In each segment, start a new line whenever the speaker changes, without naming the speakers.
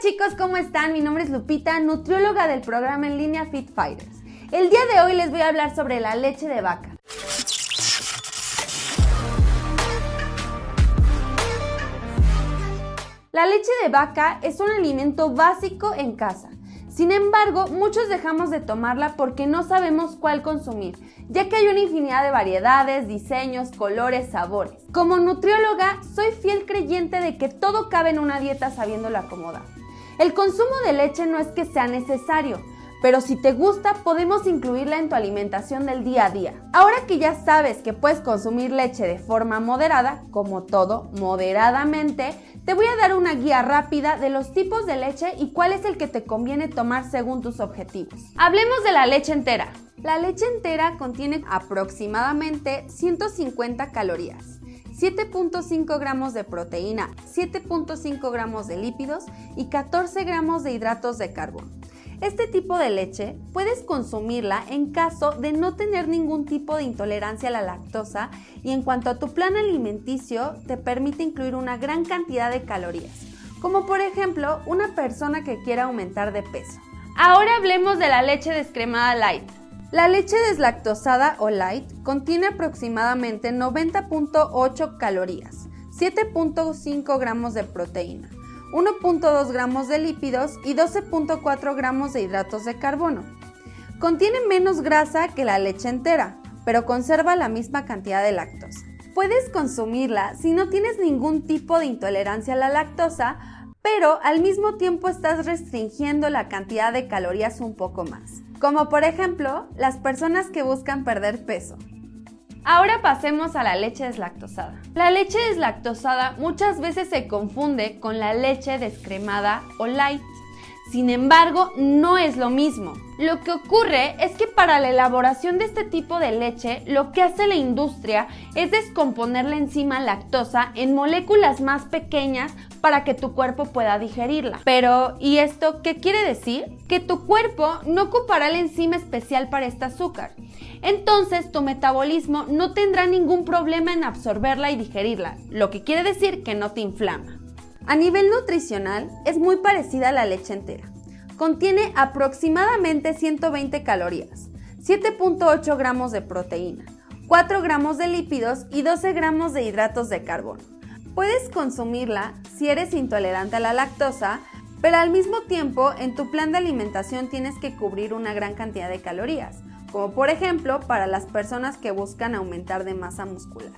chicos, ¿cómo están? Mi nombre es Lupita, nutrióloga del programa en línea Fit Fighters. El día de hoy les voy a hablar sobre la leche de vaca. La leche de vaca es un alimento básico en casa. Sin embargo, muchos dejamos de tomarla porque no sabemos cuál consumir, ya que hay una infinidad de variedades, diseños, colores, sabores. Como nutrióloga, soy fiel creyente de que todo cabe en una dieta sabiéndolo acomodar. El consumo de leche no es que sea necesario, pero si te gusta podemos incluirla en tu alimentación del día a día. Ahora que ya sabes que puedes consumir leche de forma moderada, como todo, moderadamente, te voy a dar una guía rápida de los tipos de leche y cuál es el que te conviene tomar según tus objetivos. Hablemos de la leche entera. La leche entera contiene aproximadamente 150 calorías 7.5 gramos de proteína, 7.5 gramos de lípidos y 14 gramos de hidratos de carbono. Este tipo de leche puedes consumirla en caso de no tener ningún tipo de intolerancia a la lactosa y en cuanto a tu plan alimenticio te permite incluir una gran cantidad de calorías, como por ejemplo una persona que quiera aumentar de peso. Ahora hablemos de la leche descremada light. La leche deslactosada o light contiene aproximadamente 90.8 calorías, 7.5 gramos de proteína, 1.2 gramos de lípidos y 12.4 gramos de hidratos de carbono. Contiene menos grasa que la leche entera, pero conserva la misma cantidad de lactosa. Puedes consumirla si no tienes ningún tipo de intolerancia a la lactosa, pero al mismo tiempo estás restringiendo la cantidad de calorías un poco más como por ejemplo las personas que buscan perder peso. Ahora pasemos a la leche deslactosada. La leche deslactosada muchas veces se confunde con la leche descremada o light. Sin embargo, no es lo mismo. Lo que ocurre es que para la elaboración de este tipo de leche, lo que hace la industria es descomponer la enzima lactosa en moléculas más pequeñas para que tu cuerpo pueda digerirla. Pero, ¿y esto qué quiere decir? Que tu cuerpo no ocupará la enzima especial para este azúcar. Entonces tu metabolismo no tendrá ningún problema en absorberla y digerirla, lo que quiere decir que no te inflama. A nivel nutricional, es muy parecida a la leche entera. Contiene aproximadamente 120 calorías, 7.8 gramos de proteína, 4 gramos de lípidos y 12 gramos de hidratos de carbono. Puedes consumirla si eres intolerante a la lactosa, pero al mismo tiempo en tu plan de alimentación tienes que cubrir una gran cantidad de calorías, como por ejemplo para las personas que buscan aumentar de masa muscular.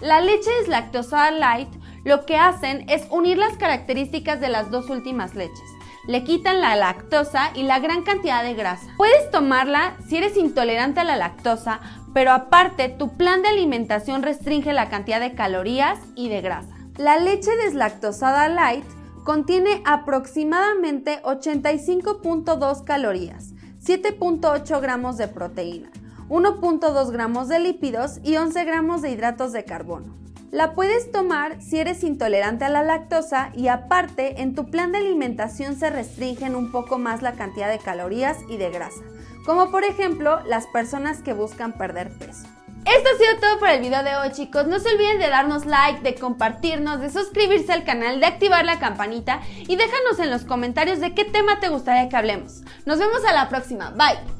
La leche deslactosada light lo que hacen es unir las características de las dos últimas leches. Le quitan la lactosa y la gran cantidad de grasa. Puedes tomarla si eres intolerante a la lactosa, pero aparte tu plan de alimentación restringe la cantidad de calorías y de grasa. La leche deslactosada light contiene aproximadamente 85.2 calorías, 7.8 gramos de proteína, 1.2 gramos de lípidos y 11 gramos de hidratos de carbono. La puedes tomar si eres intolerante a la lactosa y aparte en tu plan de alimentación se restringen un poco más la cantidad de calorías y de grasa, como por ejemplo las personas que buscan perder peso. Esto ha sido todo por el video de hoy chicos, no se olviden de darnos like, de compartirnos, de suscribirse al canal, de activar la campanita y déjanos en los comentarios de qué tema te gustaría que hablemos. Nos vemos a la próxima, bye.